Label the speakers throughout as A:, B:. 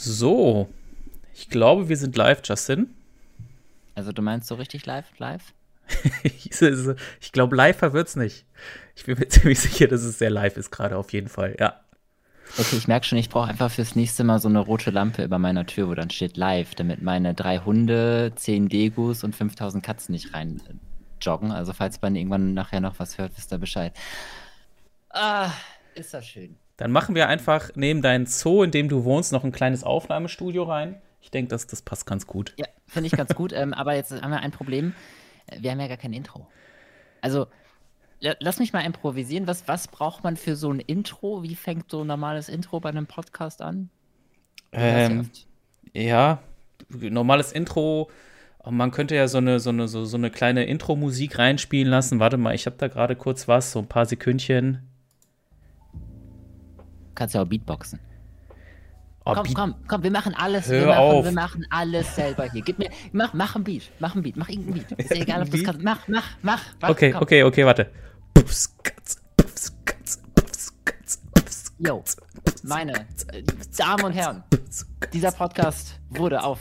A: So, ich glaube, wir sind live, Justin.
B: Also du meinst so richtig live, live?
A: ich glaube, live wird's nicht. Ich bin mir ziemlich sicher, dass es sehr live ist gerade auf jeden Fall, ja.
B: Okay, ich merke schon, ich brauche einfach fürs nächste Mal so eine rote Lampe über meiner Tür, wo dann steht live, damit meine drei Hunde, zehn Degus und 5000 Katzen nicht rein äh, joggen. Also falls man irgendwann nachher noch was hört, wisst ihr Bescheid. Ah, ist das schön.
A: Dann machen wir einfach neben deinem Zoo, in dem du wohnst, noch ein kleines Aufnahmestudio rein. Ich denke, das, das passt ganz gut.
B: Ja, finde ich ganz gut. ähm, aber jetzt haben wir ein Problem. Wir haben ja gar kein Intro. Also, lass mich mal improvisieren. Was, was braucht man für so ein Intro? Wie fängt so ein normales Intro bei einem Podcast an?
A: Ähm, ja, normales Intro. Man könnte ja so eine, so eine, so, so eine kleine Intro-Musik reinspielen lassen. Warte mal, ich habe da gerade kurz was, so ein paar Sekündchen
B: kannst ja auch Beatboxen. Oh, komm,
A: Beat
B: komm, komm, wir machen alles.
A: Hör
B: wir, machen,
A: auf.
B: wir machen alles selber hier. Gib mir, mach, mach ein Beat, mach ein Beat, mach irgendein Beat. Ist ja egal, ob das kannst. Mach, mach, mach. warte,
A: Okay,
B: komm.
A: okay, okay, warte. Puffs, Katz, puffs, Katz, puffs, Katz, puffs,
B: Yo, meine äh, Damen und Herren, dieser Podcast wurde auf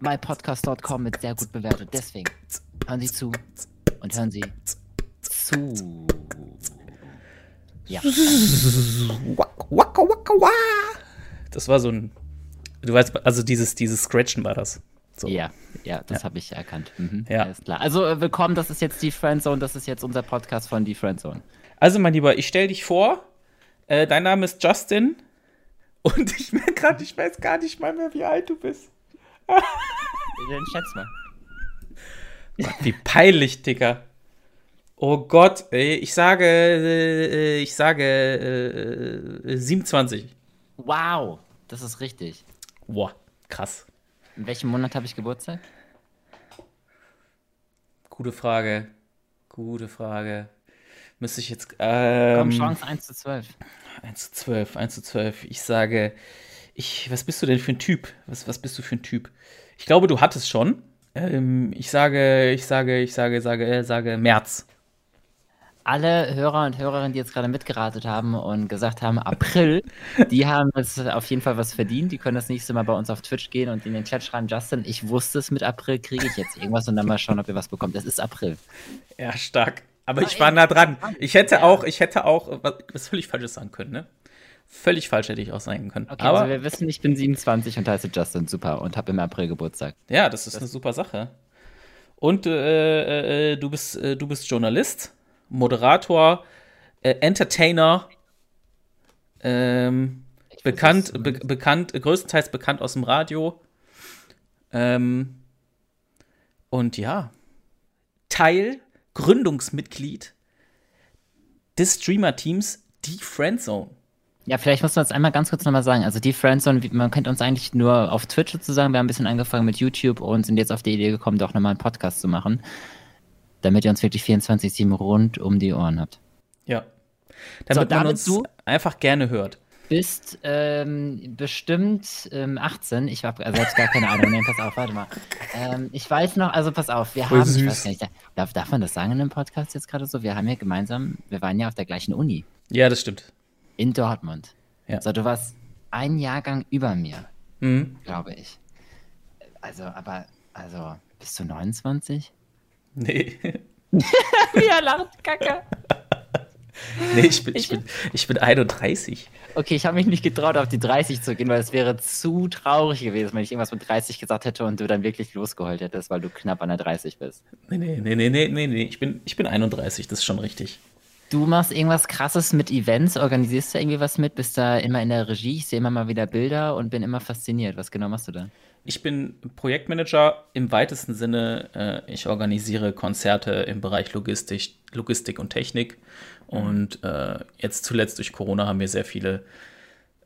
B: mypodcast.com mit sehr gut bewertet. Deswegen hören Sie zu und hören Sie zu. Ja.
A: Waka, waka, wa. Das war so ein. Du weißt, also dieses, dieses Scratchen war das. So.
B: Ja, ja, das habe ich erkannt. Mhm,
A: Ja.
B: Alles klar. Also äh, willkommen, das ist jetzt die Friendzone, das ist jetzt unser Podcast von die Friendzone.
A: Also, mein Lieber, ich stell dich vor. Äh, dein Name ist Justin. Und ich merke gerade, ich weiß gar nicht mal mehr, wie alt du bist.
B: Dann schätz mal.
A: Gott, wie peinlich, Dicker. Oh Gott, ey, ich sage, äh, ich sage äh, 27.
B: Wow, das ist richtig.
A: Boah, krass.
B: In welchem Monat habe ich Geburtstag?
A: Gute Frage. Gute Frage. Müsste ich jetzt. Ähm,
B: Komm, Chance 1 zu 12.
A: 1 zu 12, 1 zu 12. Ich sage, ich, was bist du denn für ein Typ? Was, was bist du für ein Typ? Ich glaube, du hattest schon. Ähm, ich sage, ich sage, ich sage, sage, äh, sage März.
B: Alle Hörer und Hörerinnen, die jetzt gerade mitgeratet haben und gesagt haben, April, die haben jetzt auf jeden Fall was verdient. Die können das nächste Mal bei uns auf Twitch gehen und in den Chat schreiben, Justin, ich wusste es mit April, kriege ich jetzt irgendwas und dann mal schauen, ob ihr was bekommt. Es ist April.
A: Ja, stark. Aber
B: Aber
A: ich war nah dran. Ich hätte
B: ja.
A: auch, ich hätte auch was, was völlig Falsches sagen können, ne? Völlig falsch hätte ich auch sagen können.
B: Okay,
A: Aber
B: also wir wissen, ich bin 27 und heiße Justin, super, und habe im April Geburtstag.
A: ja, das ist eine super Sache. Und äh, äh, du bist, äh, du bist Journalist, Moderator, äh, Entertainer, ähm, bekannt, be bekannt, größtenteils bekannt aus dem Radio. Ähm, und ja, Teil, Gründungsmitglied des Streamer-Teams Die Friendzone.
B: Ja, vielleicht muss man es einmal ganz kurz nochmal sagen. Also die Friendzone, man kennt uns eigentlich nur auf Twitch sozusagen. Wir haben ein bisschen angefangen mit YouTube und sind jetzt auf die Idee gekommen, doch nochmal einen Podcast zu machen. Damit ihr uns wirklich 24-7 rund um die Ohren habt.
A: Ja. Damit man
B: damit
A: uns
B: du-
A: einfach gerne hört.
B: Bist ähm, bestimmt ähm, 18. Ich habe also selbst gar keine Ahnung. Nee, pass auf, warte mal. Ähm, ich weiß noch, also pass auf, wir
A: Voll
B: haben, ich
A: süß.
B: weiß gar nicht, darf, darf man das sagen in einem Podcast jetzt gerade so? Wir haben ja gemeinsam, wir waren ja auf der gleichen Uni
A: Ja, das stimmt.
B: in Dortmund.
A: Ja.
B: So, du warst ein Jahrgang über mir.
A: Mhm.
B: glaube ich. Also, aber, also, bist du 29?
A: Nee.
B: Wie er lacht, Kacke.
A: nee, ich bin, ich bin, ich bin 31.
B: Okay, ich habe mich nicht getraut, auf die 30 zu gehen, weil es wäre zu traurig gewesen, wenn ich irgendwas mit 30 gesagt hätte und du dann wirklich losgeheult hättest, weil du knapp an der 30 bist.
A: Nee, nee, nee, nee, nee, nee, nee. Ich bin, ich bin 31, das ist schon richtig.
B: Du machst irgendwas krasses mit Events, organisierst da irgendwie was mit, bist da immer in der Regie, ich sehe immer mal wieder Bilder und bin immer fasziniert. Was genau machst du da?
A: Ich bin Projektmanager im weitesten Sinne. Äh, ich organisiere Konzerte im Bereich Logistik, Logistik und Technik. Und äh, jetzt zuletzt durch Corona haben wir sehr viele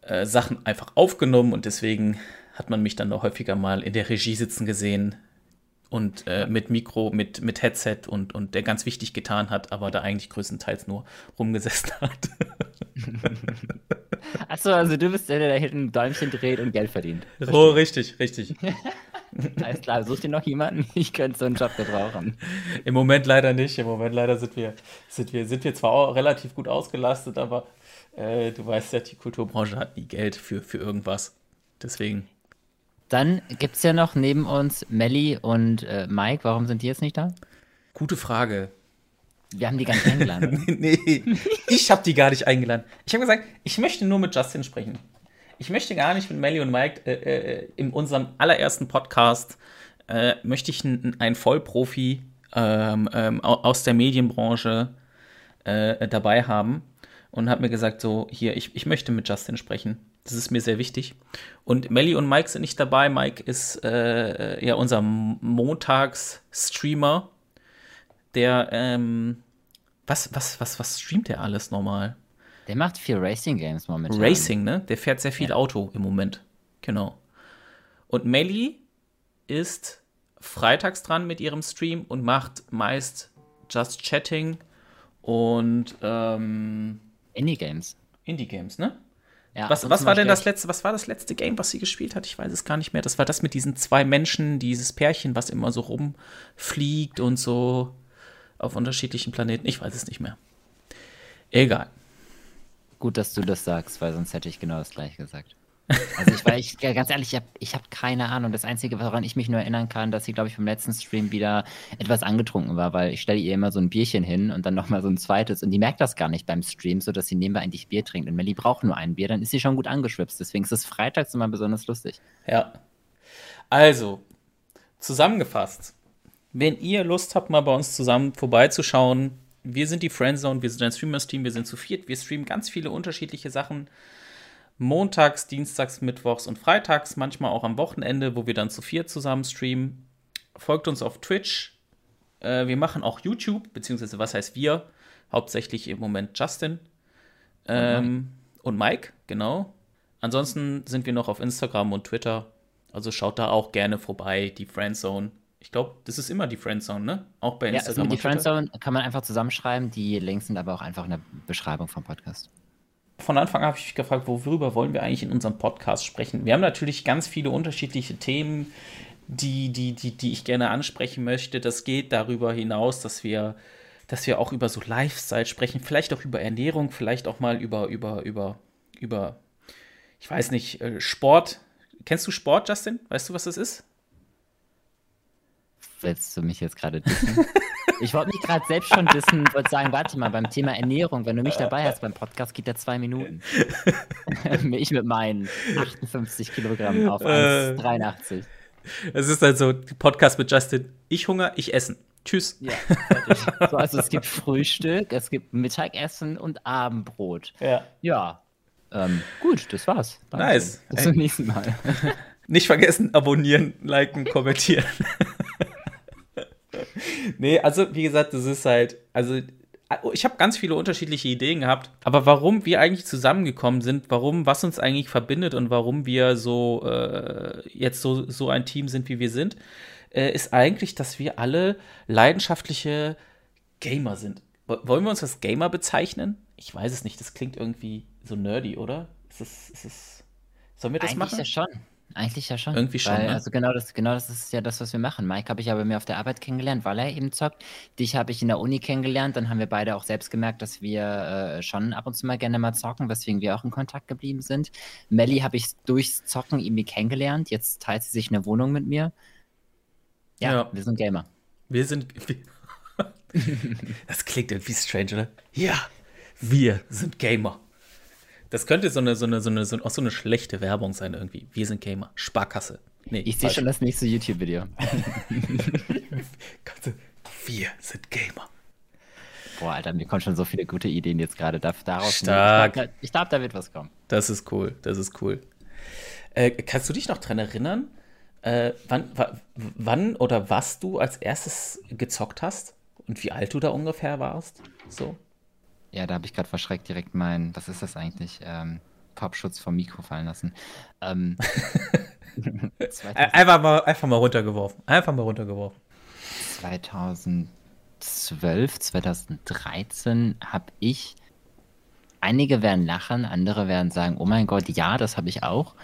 A: äh, Sachen einfach aufgenommen und deswegen hat man mich dann noch häufiger mal in der Regie sitzen gesehen und äh, mit Mikro, mit, mit Headset und, und der ganz wichtig getan hat, aber da eigentlich größtenteils nur rumgesessen hat.
B: Achso, also du bist der, der da hinten ein Däumchen dreht und Geld verdient.
A: oh, richtig, richtig.
B: Alles klar, such dir noch jemanden? Ich könnte so einen Job gebrauchen.
A: Im Moment leider nicht. Im Moment leider sind wir, sind wir, sind wir zwar auch relativ gut ausgelastet, aber äh, du weißt ja, die Kulturbranche hat nie Geld für, für irgendwas. Deswegen.
B: Dann gibt es ja noch neben uns Melly und äh, Mike. Warum sind die jetzt nicht da?
A: Gute Frage.
B: Wir haben die gar nicht eingeladen.
A: nee, ich habe die gar nicht eingeladen. Ich habe gesagt, ich möchte nur mit Justin sprechen. Ich möchte gar nicht mit Melly und Mike äh, äh, in unserem allerersten Podcast äh, möchte ich einen Vollprofi ähm, ähm, aus der Medienbranche äh, dabei haben und habe mir gesagt, so hier, ich, ich möchte mit Justin sprechen. Das ist mir sehr wichtig. Und Melly und Mike sind nicht dabei. Mike ist äh, ja unser Montags-Streamer, der ähm, was, was, was, was streamt der alles normal?
B: Der macht viel Racing Games momentan.
A: Racing, ne? Der fährt sehr viel ja. Auto im Moment. Genau. Und Melly ist freitags dran mit ihrem Stream und macht meist Just Chatting und ähm,
B: Indie Games.
A: Indie Games, ne? Ja, was was war denn das letzte, was war das letzte Game, was sie gespielt hat? Ich weiß es gar nicht mehr. Das war das mit diesen zwei Menschen, dieses Pärchen, was immer so rumfliegt und so auf unterschiedlichen Planeten. Ich weiß es nicht mehr. Egal.
B: Gut, dass du das sagst, weil sonst hätte ich genau das gleiche gesagt. Also ich war ich, ganz ehrlich, ich habe hab keine Ahnung. Das Einzige, woran ich mich nur erinnern kann, dass sie, glaube ich, beim letzten Stream wieder etwas angetrunken war, weil ich stelle ihr immer so ein Bierchen hin und dann nochmal so ein zweites und die merkt das gar nicht beim Stream, sodass sie nebenbei eigentlich Bier trinkt. Und Melly braucht nur ein Bier, dann ist sie schon gut angeschwipst. Deswegen ist es freitags immer besonders lustig.
A: Ja. Also, zusammengefasst, wenn ihr Lust habt, mal bei uns zusammen vorbeizuschauen, wir sind die Friendzone, wir sind ein Streamers-Team, wir sind zu viert, wir streamen ganz viele unterschiedliche Sachen montags, dienstags, mittwochs und freitags, manchmal auch am Wochenende, wo wir dann zu vier zusammen streamen. Folgt uns auf Twitch. Äh, wir machen auch YouTube, beziehungsweise was heißt wir? Hauptsächlich im Moment Justin ähm, und, Mike. und Mike, genau. Ansonsten sind wir noch auf Instagram und Twitter. Also schaut da auch gerne vorbei, die Friendzone. Ich glaube, das ist immer die Friendzone, ne? Auch bei Instagram. Ja,
B: also die Friendzone kann man einfach zusammenschreiben. Die Links sind aber auch einfach in der Beschreibung vom Podcast
A: von Anfang an habe ich mich gefragt, worüber wollen wir eigentlich in unserem Podcast sprechen? Wir haben natürlich ganz viele unterschiedliche Themen, die, die, die, die ich gerne ansprechen möchte. Das geht darüber hinaus, dass wir, dass wir auch über so Lifestyle sprechen, vielleicht auch über Ernährung, vielleicht auch mal über, über, über, über, ich weiß nicht, äh, Sport. Kennst du Sport, Justin? Weißt du, was das ist?
B: Willst du mich jetzt gerade dissen? Ich wollte mich gerade selbst schon wissen, wollte sagen, warte mal, beim Thema Ernährung, wenn du mich dabei hast beim Podcast, geht der zwei Minuten. ich mit meinen 58 Kilogramm auf 1,83. Äh.
A: Es ist halt so, Podcast mit Justin, ich Hunger, ich essen. Tschüss. Ja,
B: so, also es gibt Frühstück, es gibt Mittagessen und Abendbrot.
A: Ja.
B: Ja. Ähm, gut, das war's.
A: Danke. Nice.
B: Bis zum nächsten Mal.
A: Nicht vergessen, abonnieren, liken, kommentieren nee, also wie gesagt, das ist halt, also ich habe ganz viele unterschiedliche Ideen gehabt, aber warum wir eigentlich zusammengekommen sind, warum, was uns eigentlich verbindet und warum wir so äh, jetzt so, so ein Team sind, wie wir sind, äh, ist eigentlich, dass wir alle leidenschaftliche Gamer sind. Wollen wir uns als Gamer bezeichnen? Ich weiß es nicht, das klingt irgendwie so nerdy, oder? Ist es, ist es, sollen wir das
B: Eigentlich
A: machen?
B: Ja schon. Eigentlich ja schon.
A: Irgendwie schon.
B: Weil,
A: ne?
B: Also genau das, genau das ist ja das, was wir machen. Mike habe ich aber mir auf der Arbeit kennengelernt, weil er eben zockt. Dich habe ich in der Uni kennengelernt. Dann haben wir beide auch selbst gemerkt, dass wir äh, schon ab und zu mal gerne mal zocken, weswegen wir auch in Kontakt geblieben sind. Melly habe ich durchs Zocken irgendwie kennengelernt. Jetzt teilt sie sich eine Wohnung mit mir. Ja, ja. wir sind Gamer.
A: Wir sind. das klingt irgendwie strange, oder? Ja, wir sind Gamer. Das könnte so eine, so eine, so eine, so, auch so eine schlechte Werbung sein irgendwie. Wir sind Gamer. Sparkasse.
B: Nee, ich sehe schon das nächste YouTube-Video.
A: Wir sind Gamer.
B: Boah, Alter, mir kommen schon so viele gute Ideen jetzt gerade. Daraus
A: Stark.
B: Ich, ich glaube, da wird was kommen.
A: Das ist cool, das ist cool. Äh, kannst du dich noch dran erinnern, äh, wann, wann oder was du als erstes gezockt hast und wie alt du da ungefähr warst? So.
B: Ja, da habe ich gerade verschreckt direkt mein, was ist das eigentlich? Ähm, Popschutz vom Mikro fallen lassen. Ähm,
A: einfach, mal, einfach mal runtergeworfen. Einfach mal runtergeworfen.
B: 2012, 2013 habe ich, einige werden lachen, andere werden sagen, oh mein Gott, ja, das habe ich auch,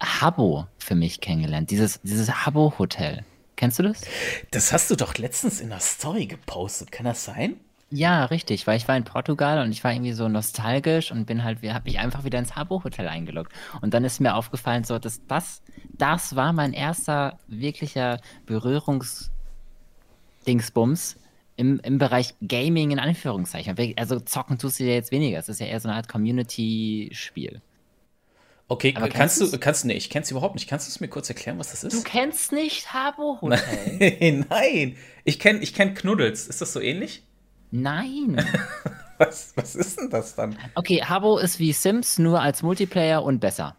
B: Habo für mich kennengelernt. Dieses, dieses Habo-Hotel. Kennst du das?
A: Das hast du doch letztens in der Story gepostet, kann das sein?
B: Ja, richtig, weil ich war in Portugal und ich war irgendwie so nostalgisch und bin halt, habe mich einfach wieder ins Habbo Hotel eingeloggt. Und dann ist mir aufgefallen, so, dass das, das war mein erster wirklicher Berührungsdingsbums im, im Bereich Gaming in Anführungszeichen. Also zocken tust du ja jetzt weniger. Es ist ja eher so eine Art Community-Spiel.
A: Okay, Aber kannst du, kannst du, nee, ich kenn's überhaupt nicht. Kannst du es mir kurz erklären, was das ist?
B: Du kennst nicht Habbo Hotel?
A: Nein, nein. Ich kenn, ich kenn Knuddels. Ist das so ähnlich?
B: Nein.
A: was, was ist denn das dann?
B: Okay, Habbo ist wie Sims, nur als Multiplayer und besser.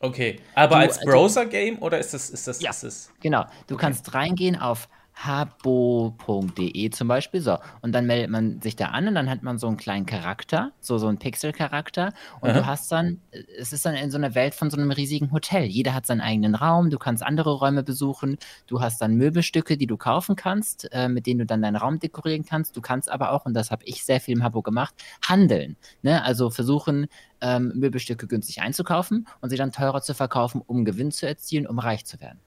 A: Okay, aber du, als Browser-Game oder ist das, ist das,
B: ja,
A: ist das?
B: Genau, du okay. kannst reingehen auf habo.de zum Beispiel. So, und dann meldet man sich da an und dann hat man so einen kleinen Charakter, so, so einen Pixel-Charakter. Und Aha. du hast dann, es ist dann in so einer Welt von so einem riesigen Hotel. Jeder hat seinen eigenen Raum, du kannst andere Räume besuchen, du hast dann Möbelstücke, die du kaufen kannst, äh, mit denen du dann deinen Raum dekorieren kannst. Du kannst aber auch, und das habe ich sehr viel im Habo gemacht, handeln. Ne? Also versuchen, ähm, Möbelstücke günstig einzukaufen und sie dann teurer zu verkaufen, um Gewinn zu erzielen, um reich zu werden.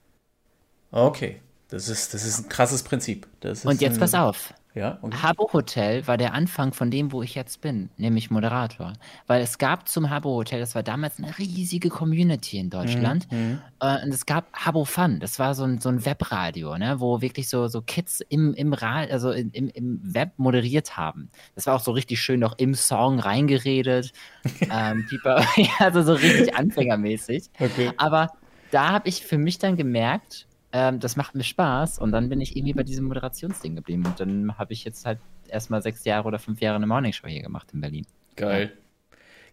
A: Okay. Das ist, das ist ein krasses Prinzip.
B: Und jetzt ein, pass auf.
A: Ja,
B: okay. Habbo Hotel war der Anfang von dem, wo ich jetzt bin, nämlich Moderator. Weil es gab zum Habbo Hotel, das war damals eine riesige Community in Deutschland. Mhm. mhm. Äh, und es gab Habbo Fun, das war so ein, so ein Webradio, ne, wo wirklich so, so Kids im, im, also im, im Web moderiert haben. Das war auch so richtig schön noch im Song reingeredet. ähm, also so richtig anfängermäßig. Okay. Aber da habe ich für mich dann gemerkt, ähm, das macht mir Spaß und dann bin ich irgendwie bei diesem Moderationsding geblieben und dann habe ich jetzt halt erstmal sechs Jahre oder fünf Jahre eine Morningshow hier gemacht in Berlin.
A: Geil.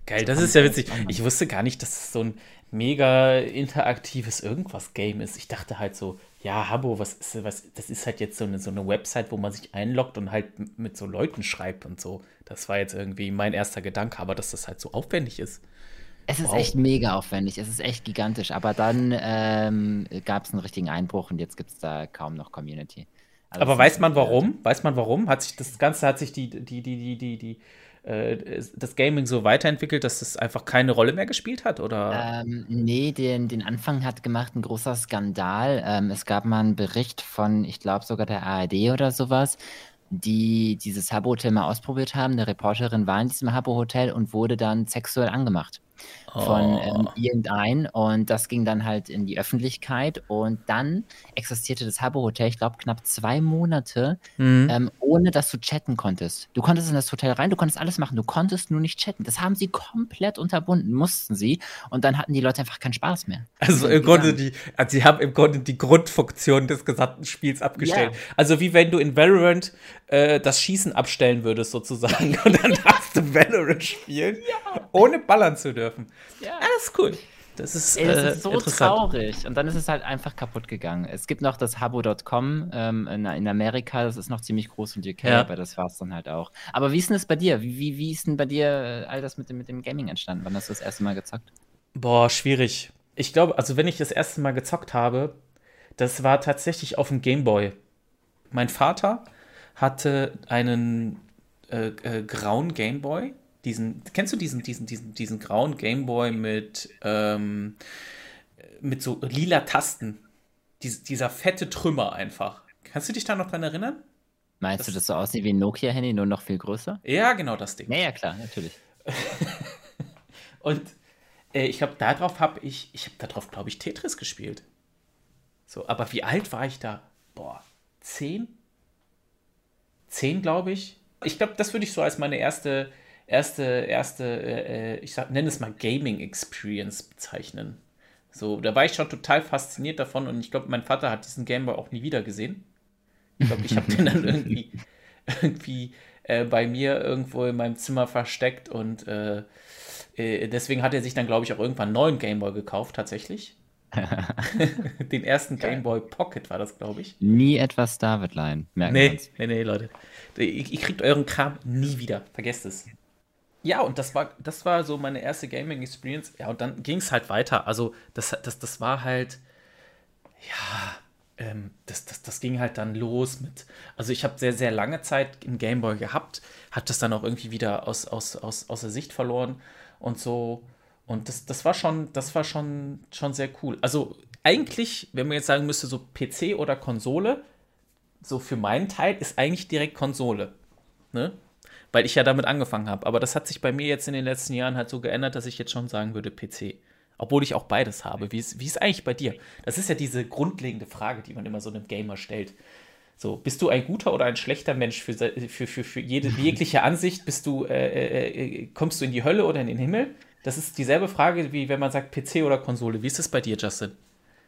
A: Geil, das ist ja witzig. Ich wusste gar nicht, dass es so ein mega interaktives irgendwas-Game ist. Ich dachte halt so, ja, Habo, was ist was? Das ist halt jetzt so eine, so eine Website, wo man sich einloggt und halt mit so Leuten schreibt und so. Das war jetzt irgendwie mein erster Gedanke, aber dass das halt so aufwendig ist.
B: Es ist wow. echt mega aufwendig, es ist echt gigantisch, aber dann ähm, gab es einen richtigen Einbruch und jetzt gibt es da kaum noch Community.
A: Also aber weiß man warum? Weiß man warum? Hat sich das Ganze, hat sich die, die, die, die, die, die äh, das Gaming so weiterentwickelt, dass es einfach keine Rolle mehr gespielt hat? Oder?
B: Ähm, nee, den, den Anfang hat gemacht ein großer Skandal. Ähm, es gab mal einen Bericht von, ich glaube sogar der ARD oder sowas, die dieses Habbo-Hotel mal ausprobiert haben. Eine Reporterin war in diesem Habbo-Hotel und wurde dann sexuell angemacht von ähm, oh. irgendein und das ging dann halt in die Öffentlichkeit und dann existierte das Habbo Hotel, ich glaube knapp zwei Monate, mhm. ähm, ohne dass du chatten konntest. Du konntest in das Hotel rein, du konntest alles machen, du konntest nur nicht chatten. Das haben sie komplett unterbunden, mussten sie und dann hatten die Leute einfach keinen Spaß mehr.
A: Also im Grunde die, also sie haben im Grunde die Grundfunktion des gesamten Spiels abgestellt. Ja. Also wie wenn du in Valorant äh, das Schießen abstellen würdest sozusagen und dann darfst du Valorant spielen, ja. ohne ballern zu dürfen. Ja, das ist cool. Das ist,
B: Ey, das äh, ist so traurig. Und dann ist es halt einfach kaputt gegangen. Es gibt noch das Habo.com ähm, in, in, Amerika, das ist noch ziemlich groß in UK, ja. aber das war es dann halt auch. Aber wie ist denn das bei dir? Wie, wie, wie ist denn bei dir äh, all das mit dem, mit dem Gaming entstanden? Wann hast du das erste Mal gezockt?
A: Boah, schwierig. Ich glaube, also wenn ich das erste Mal gezockt habe, das war tatsächlich auf dem Gameboy. Mein Vater hatte einen äh, äh, grauen Gameboy diesen, kennst du diesen, diesen, diesen, diesen grauen Gameboy mit, ähm, mit so lila Tasten? Dies, dieser fette Trümmer einfach. Kannst du dich da noch dran erinnern?
B: Meinst das, du, das so aussieht wie ein Nokia-Handy, nur noch viel größer?
A: Ja, genau das Ding.
B: Naja, klar, natürlich.
A: Und äh, ich glaube, darauf habe ich, ich habe darauf, glaube ich, Tetris gespielt. So, aber wie alt war ich da? Boah, zehn? Zehn, glaube ich. Ich glaube, das würde ich so als meine erste erste, erste, äh, ich sag, nenne es mal Gaming Experience bezeichnen. So, da war ich schon total fasziniert davon und ich glaube, mein Vater hat diesen Gameboy auch nie wieder gesehen. Ich glaube, ich habe den dann irgendwie, irgendwie äh, bei mir irgendwo in meinem Zimmer versteckt und äh, äh deswegen hat er sich dann, glaube ich, auch irgendwann einen neuen Gameboy gekauft, tatsächlich. den ersten Gameboy Pocket war das, glaube ich.
B: Nie etwas Davidline,
A: merken nee, nee, nee, Leute. Ihr, ihr kriegt euren Kram nie wieder. Vergesst es. Ja, und das war, das war so meine erste Gaming-Experience. Ja, und dann ging es halt weiter. Also, das, das, das war halt, ja, ähm, das, das, das ging halt dann los mit. Also, ich habe sehr, sehr lange Zeit einen Gameboy gehabt, hat das dann auch irgendwie wieder aus, aus, aus, aus der Sicht verloren und so. Und das, das war schon, das war schon, schon sehr cool. Also, eigentlich, wenn man jetzt sagen müsste, so PC oder Konsole, so für meinen Teil ist eigentlich direkt Konsole. ne? Weil ich ja damit angefangen habe. Aber das hat sich bei mir jetzt in den letzten Jahren halt so geändert, dass ich jetzt schon sagen würde, PC. Obwohl ich auch beides habe. Wie ist, wie ist eigentlich bei dir? Das ist ja diese grundlegende Frage, die man immer so einem Gamer stellt. So, bist du ein guter oder ein schlechter Mensch für, für, für, für jede jegliche Ansicht? Bist du, äh, äh, äh, kommst du in die Hölle oder in den Himmel? Das ist dieselbe Frage, wie wenn man sagt PC oder Konsole. Wie ist es bei dir, Justin?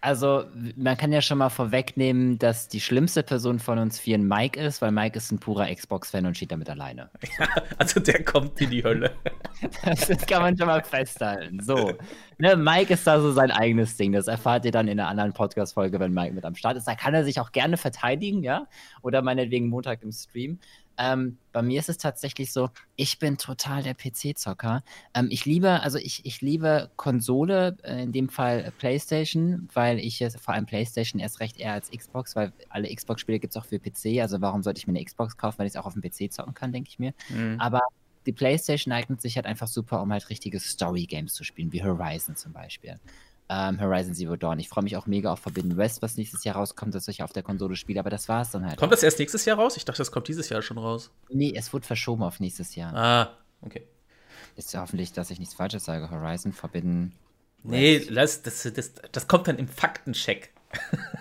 B: Also, man kann ja schon mal vorwegnehmen, dass die schlimmste Person von uns vieren Mike ist, weil Mike ist ein purer Xbox-Fan und steht damit alleine.
A: Ja, also der kommt in die Hölle.
B: das kann man schon mal festhalten. So. Ne, Mike ist da so sein eigenes Ding. Das erfahrt ihr dann in einer anderen Podcast-Folge, wenn Mike mit am Start ist. Da kann er sich auch gerne verteidigen, ja. Oder meinetwegen Montag im Stream. Ähm, bei mir ist es tatsächlich so, ich bin total der PC-Zocker. Ähm, ich liebe, also ich, ich liebe Konsole, äh, in dem Fall PlayStation, weil ich es vor allem PlayStation erst recht eher als Xbox, weil alle Xbox-Spiele gibt es auch für PC. Also warum sollte ich mir eine Xbox kaufen, wenn ich es auch auf dem PC zocken kann, denke ich mir. Mhm. Aber die PlayStation eignet sich halt einfach super, um halt richtige Story-Games zu spielen, wie Horizon zum Beispiel ähm, Horizon Zero Dawn. Ich freue mich auch mega auf Forbidden West, was nächstes Jahr rauskommt, dass ich auf der Konsole spiele, aber das war es dann halt.
A: Kommt das erst nächstes Jahr raus? Ich dachte, das kommt dieses Jahr schon raus.
B: Nee, es wurde verschoben auf nächstes Jahr.
A: Ah, okay.
B: Ist ja hoffentlich, dass ich nichts Falsches sage. Horizon Forbidden.
A: Nee, lass, das, das, das kommt dann im Faktencheck.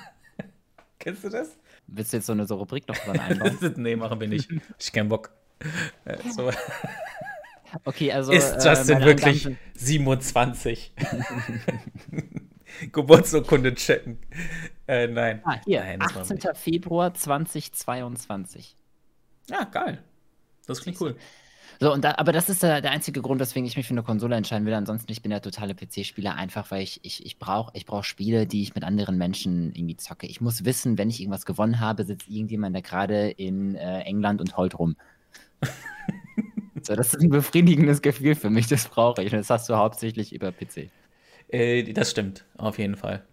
A: Kennst du das?
B: Willst du jetzt so eine so Rubrik noch dran einbauen?
A: nee, machen wir nicht. Ich keinen Bock. Äh, so.
B: Okay, also.
A: Ist äh, Justin äh, wirklich 27? Geburtsurkunde checken. Äh, nein.
B: Ah, hier, nein, 18. Februar 2022.
A: Ja, geil. Das klingt cool.
B: So, und da, aber das ist der, der, einzige Grund, weswegen ich mich für eine Konsole entscheiden will. Ansonsten, ich bin der totale PC-Spieler, einfach weil ich, ich, ich brauche ich brauch Spiele, die ich mit anderen Menschen irgendwie zocke. Ich muss wissen, wenn ich irgendwas gewonnen habe, sitzt irgendjemand da gerade in äh, England und heult rum. So, das ist ein befriedigendes Gefühl für mich, das brauche ich. Und das hast du hauptsächlich über PC.
A: Äh, das stimmt, auf jeden Fall.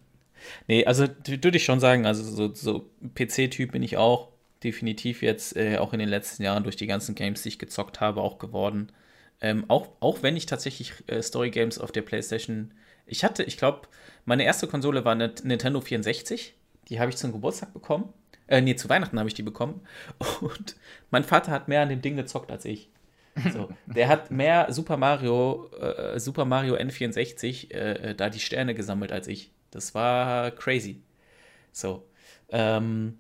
A: Nee, also würde ich schon sagen, also so, so PC-Typ bin ich auch definitiv jetzt äh, auch in den letzten Jahren durch die ganzen Games, die ich gezockt habe, auch geworden. Ähm, auch, auch wenn ich tatsächlich äh, Story-Games auf der PlayStation. Ich hatte, ich glaube, meine erste Konsole war eine Nintendo 64. Die habe ich zum Geburtstag bekommen. Äh, nee, zu Weihnachten habe ich die bekommen. Und mein Vater hat mehr an dem Ding gezockt als ich. So, der hat mehr Super Mario, äh, Super Mario N64 äh, äh, da die Sterne gesammelt als ich. Das war crazy. So. Ähm,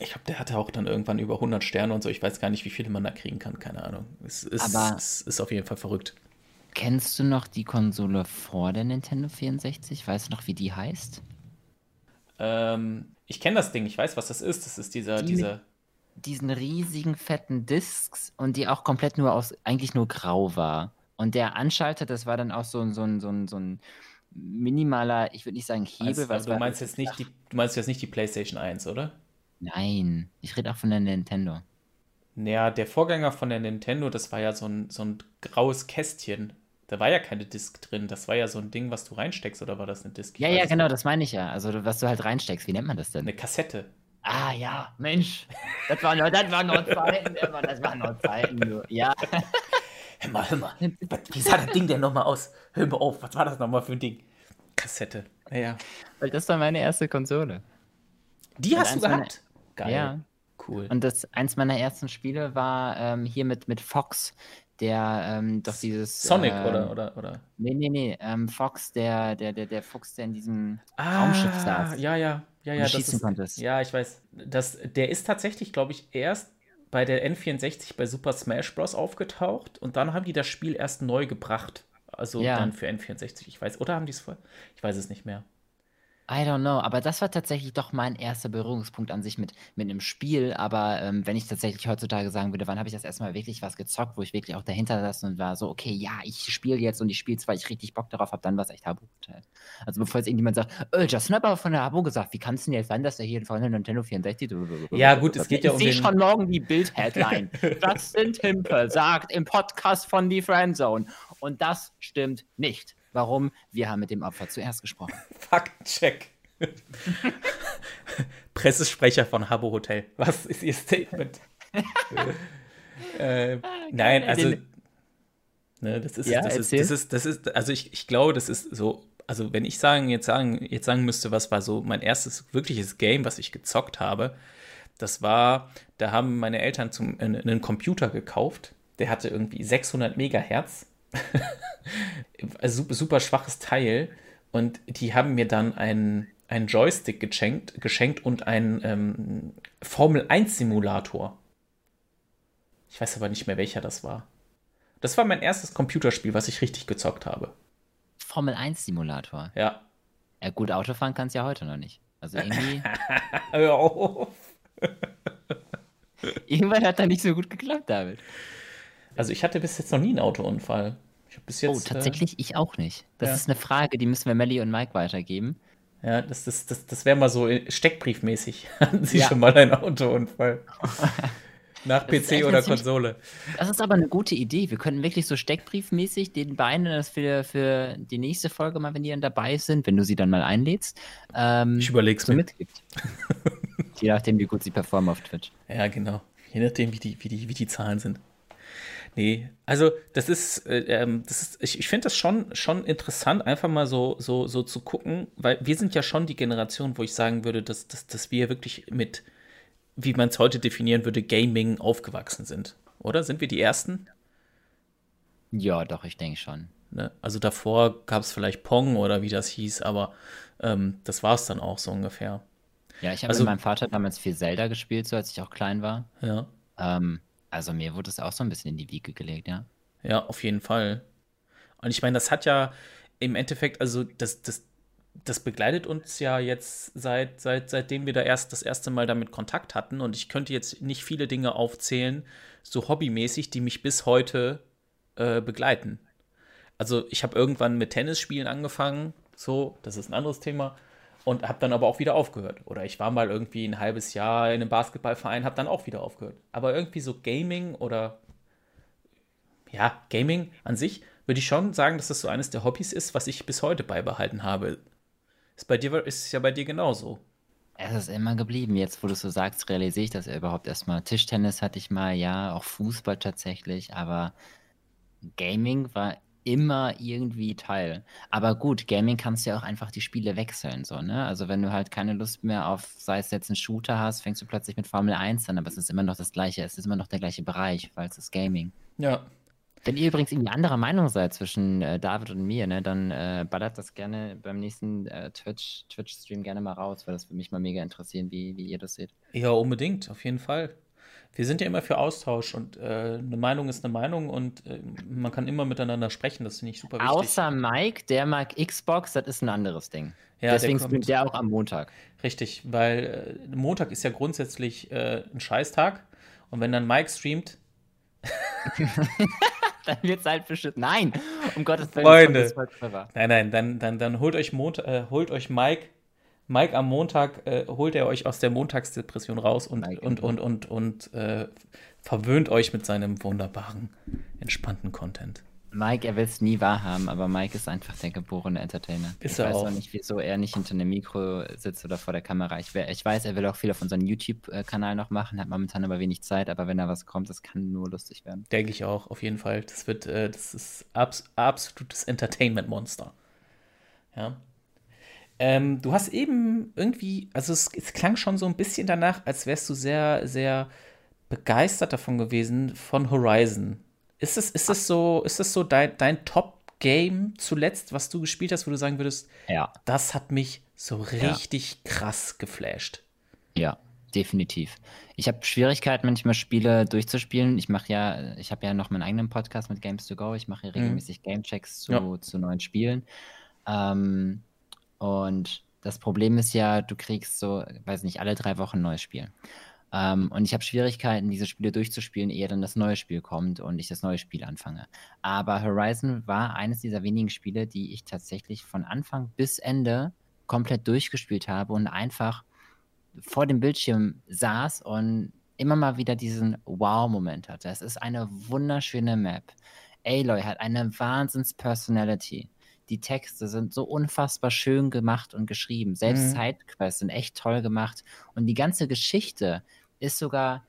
A: ich glaube, der hatte auch dann irgendwann über 100 Sterne und so. Ich weiß gar nicht, wie viele man da kriegen kann. Keine Ahnung. Es ist, Aber es ist auf jeden Fall verrückt.
B: Kennst du noch die Konsole vor der Nintendo 64? Weißt du noch, wie die heißt?
A: Ähm, ich kenne das Ding. Ich weiß, was das ist. Das ist dieser, die dieser
B: diesen riesigen fetten Discs und die auch komplett nur aus, eigentlich nur grau war. Und der Anschalter, das war dann auch so, so, so, so, so ein minimaler, ich würde nicht sagen Hebel.
A: Also, also du, meinst jetzt nicht die, du meinst jetzt nicht die PlayStation 1, oder?
B: Nein, ich rede auch von der Nintendo.
A: Naja, der Vorgänger von der Nintendo, das war ja so ein, so ein graues Kästchen. Da war ja keine Disk drin. Das war ja so ein Ding, was du reinsteckst, oder war das eine Disk?
B: Ich ja, ja, genau, nicht. das meine ich ja. Also, was du halt reinsteckst. Wie nennt man das denn?
A: Eine Kassette.
B: Ah ja, Mensch, das war noch, das war noch Zeiten, das war noch Zeiten, du. Ja.
A: Hör mal, hör mal, wie sah das Ding denn nochmal aus? Hör mal auf, was war das nochmal für ein Ding? Kassette, naja.
B: Weil das war meine erste Konsole.
A: Die hast du gehabt?
B: Meiner, Geil. Ja. Cool. Und das eins meiner ersten Spiele war ähm, hier mit, mit Fox, der ähm, doch dieses.
A: Sonic äh, oder, oder, oder?
B: Nee, nee, nee. Ähm, Fox, der, der, der, der Fuchs, der in diesem ah, Raumschiff saß.
A: Ja, ja. Ja, ja, das ist, ja, ich weiß. Das, der ist tatsächlich, glaube ich, erst bei der N64 bei Super Smash Bros. aufgetaucht und dann haben die das Spiel erst neu gebracht. Also ja. dann für N64, ich weiß. Oder haben die es vorher? Ich weiß es nicht mehr.
B: I don't know, aber das war tatsächlich doch mein erster Berührungspunkt an sich mit, mit einem Spiel. Aber ähm, wenn ich tatsächlich heutzutage sagen würde, wann habe ich das erstmal wirklich was gezockt, wo ich wirklich auch dahinter saß und war so, okay, ja, ich spiele jetzt und ich spiele zwar, ich richtig Bock darauf habe, dann war es echt Hotel. Also bevor jetzt irgendjemand sagt, äh, Justin hat aber von der Abo gesagt, wie kann es denn jetzt sein, dass er hier von der Nintendo 64
A: Ja, gut, es geht ja um
B: Ich sehe schon morgen die Bild-Headline. Justin Timple sagt im Podcast von die Friendzone. Und das stimmt nicht. Warum? Wir haben mit dem Opfer zuerst gesprochen.
A: Faktencheck. Pressesprecher von Habbo Hotel. Was ist Ihr Statement? äh, nein, also. Ne, das ist, ja, das, ist, das, ist, das ist, also ich, ich glaube, das ist so, also wenn ich sagen, jetzt sagen, jetzt sagen müsste, was war so mein erstes wirkliches Game, was ich gezockt habe, Das war, da haben meine Eltern zum, einen Computer gekauft. Der hatte irgendwie 600 Megahertz. super, super schwaches Teil. Und die haben mir dann einen, einen Joystick geschenkt, geschenkt und einen ähm, Formel 1 Simulator. Ich weiß aber nicht mehr, welcher das war. Das war mein erstes Computerspiel, was ich richtig gezockt habe.
B: Formel 1 Simulator.
A: Ja.
B: Ja, gut, Autofahren kannst du ja heute noch nicht. Also irgendwie.
A: Hör auf.
B: Irgendwann hat da nicht so gut geklappt, David.
A: Also ich hatte bis jetzt noch nie einen Autounfall. Ich bis jetzt,
B: oh, tatsächlich äh, ich auch nicht. Das
A: ja.
B: ist eine Frage, die müssen wir Melly und Mike weitergeben.
A: Ja, das, das, das, das wäre mal so steckbriefmäßig. Hatten Sie ja. schon mal einen Autounfall? Nach das PC oder Konsole.
B: Das ist aber eine gute Idee. Wir könnten wirklich so steckbriefmäßig den beiden, das wir für die nächste Folge mal, wenn die dann dabei sind, wenn du sie dann mal einlädst, ähm,
A: ich überleg's
B: so mir. mitgibt. Je nachdem, wie gut sie performen auf Twitch.
A: Ja, genau. Je nachdem, wie die, wie die, wie die Zahlen sind. Nee, also das ist, äh, ähm, das ist ich, ich finde das schon, schon interessant, einfach mal so, so, so zu gucken, weil wir sind ja schon die Generation, wo ich sagen würde, dass, dass, dass wir wirklich mit wie man es heute definieren würde, Gaming aufgewachsen sind. Oder? Sind wir die Ersten?
B: Ja, doch, ich denke schon.
A: Ne? Also davor gab es vielleicht Pong oder wie das hieß, aber ähm, das war es dann auch so ungefähr.
B: Ja, ich habe
A: also,
B: mit meinem Vater damals viel Zelda gespielt, so als ich auch klein war.
A: Ja.
B: Ähm, also mir wurde es auch so ein bisschen in die Wiege gelegt, ja.
A: Ja, auf jeden Fall. Und ich meine, das hat ja im Endeffekt, also das, das, das begleitet uns ja jetzt seit, seit, seitdem wir da erst das erste Mal damit Kontakt hatten. Und ich könnte jetzt nicht viele Dinge aufzählen, so hobbymäßig, die mich bis heute äh, begleiten. Also ich habe irgendwann mit Tennisspielen angefangen, so, das ist ein anderes Thema, und habe dann aber auch wieder aufgehört. Oder ich war mal irgendwie ein halbes Jahr in einem Basketballverein, habe dann auch wieder aufgehört. Aber irgendwie so Gaming oder ja, Gaming an sich würde ich schon sagen, dass das so eines der Hobbys ist, was ich bis heute beibehalten habe. Ist bei dir ist ja bei dir genauso.
B: Es ist immer geblieben. Jetzt, wo du so sagst, realisiere ich das ja überhaupt erstmal. Tischtennis hatte ich mal, ja, auch Fußball tatsächlich, aber Gaming war immer irgendwie Teil. Aber gut, Gaming kannst du ja auch einfach die Spiele wechseln, so, ne? Also wenn du halt keine Lust mehr auf, sei es jetzt einen Shooter hast, fängst du plötzlich mit Formel 1 an, aber es ist immer noch das gleiche, es ist immer noch der gleiche Bereich, weil es ist Gaming.
A: Ja,
B: wenn ihr übrigens irgendwie anderer Meinung seid zwischen äh, David und mir, ne, dann äh, ballert das gerne beim nächsten äh, Twitch, Twitch-Stream gerne mal raus, weil das würde mich mal mega interessieren, wie, wie ihr das seht.
A: Ja, unbedingt, auf jeden Fall. Wir sind ja immer für Austausch und äh, eine Meinung ist eine Meinung und äh, man kann immer miteinander sprechen, das finde ich super wichtig.
B: Außer Mike, der mag Xbox, das ist ein anderes Ding. Ja, Deswegen streamt der auch am Montag.
A: Richtig, weil äh, Montag ist ja grundsätzlich ein Scheißtag und wenn dann Mike streamt,
B: dann wird es halt bestimmt. Nein, um Gottes Willen.
A: Freunde. Nein, nein, dann, dann, dann holt euch, Mont äh, holt euch Mike. Mike am Montag äh, holt er euch aus der Montagsdepression raus und, und, und, und, und, äh, verwöhnt euch mit seinem wunderbaren, entspannten Content.
B: Mike, er will es nie wahrhaben, aber Mike ist einfach der geborene Entertainer.
A: Ist
B: ich
A: er
B: weiß
A: auch.
B: auch nicht, wieso er nicht hinter einem Mikro sitzt oder vor der Kamera. Ich, ich weiß, er will auch viel auf unserem YouTube-Kanal noch machen, hat momentan aber wenig Zeit, aber wenn da was kommt, das kann nur lustig werden.
A: Denke ich auch, auf jeden Fall. Das wird, äh, das ist abs absolutes Entertainment-Monster. Ja. Ähm, du hast eben irgendwie, also es, es klang schon so ein bisschen danach, als wärst du sehr, sehr begeistert davon gewesen von Horizon. Ist es, ist es so, ist es so dein, dein Top-Game zuletzt, was du gespielt hast, wo du sagen würdest,
B: ja.
A: das hat mich so richtig ja. krass geflasht?
B: Ja, definitiv. Ich habe Schwierigkeiten, manchmal Spiele durchzuspielen. Ich mache ja, ich habe ja noch meinen eigenen Podcast mit Games to Go. Ich mache mhm. regelmäßig. Gamechecks zu, ja. zu neuen Spielen. Ähm, und das Problem ist ja, du kriegst so, weiß nicht, alle drei Wochen ein neues Spiel. Ähm, und ich habe Schwierigkeiten, diese Spiele durchzuspielen, ehe dann das neue Spiel kommt und ich das neue Spiel anfange. Aber Horizon war eines dieser wenigen Spiele, die ich tatsächlich von Anfang bis Ende komplett durchgespielt habe und einfach vor dem Bildschirm saß und immer mal wieder diesen Wow-Moment hatte. Es ist eine wunderschöne Map. Aloy hat eine Wahnsinns-Personality. Die Texte sind so unfassbar schön gemacht und geschrieben. Selbst mhm. Sidequests sind echt toll gemacht. Und die ganze Geschichte ist sogar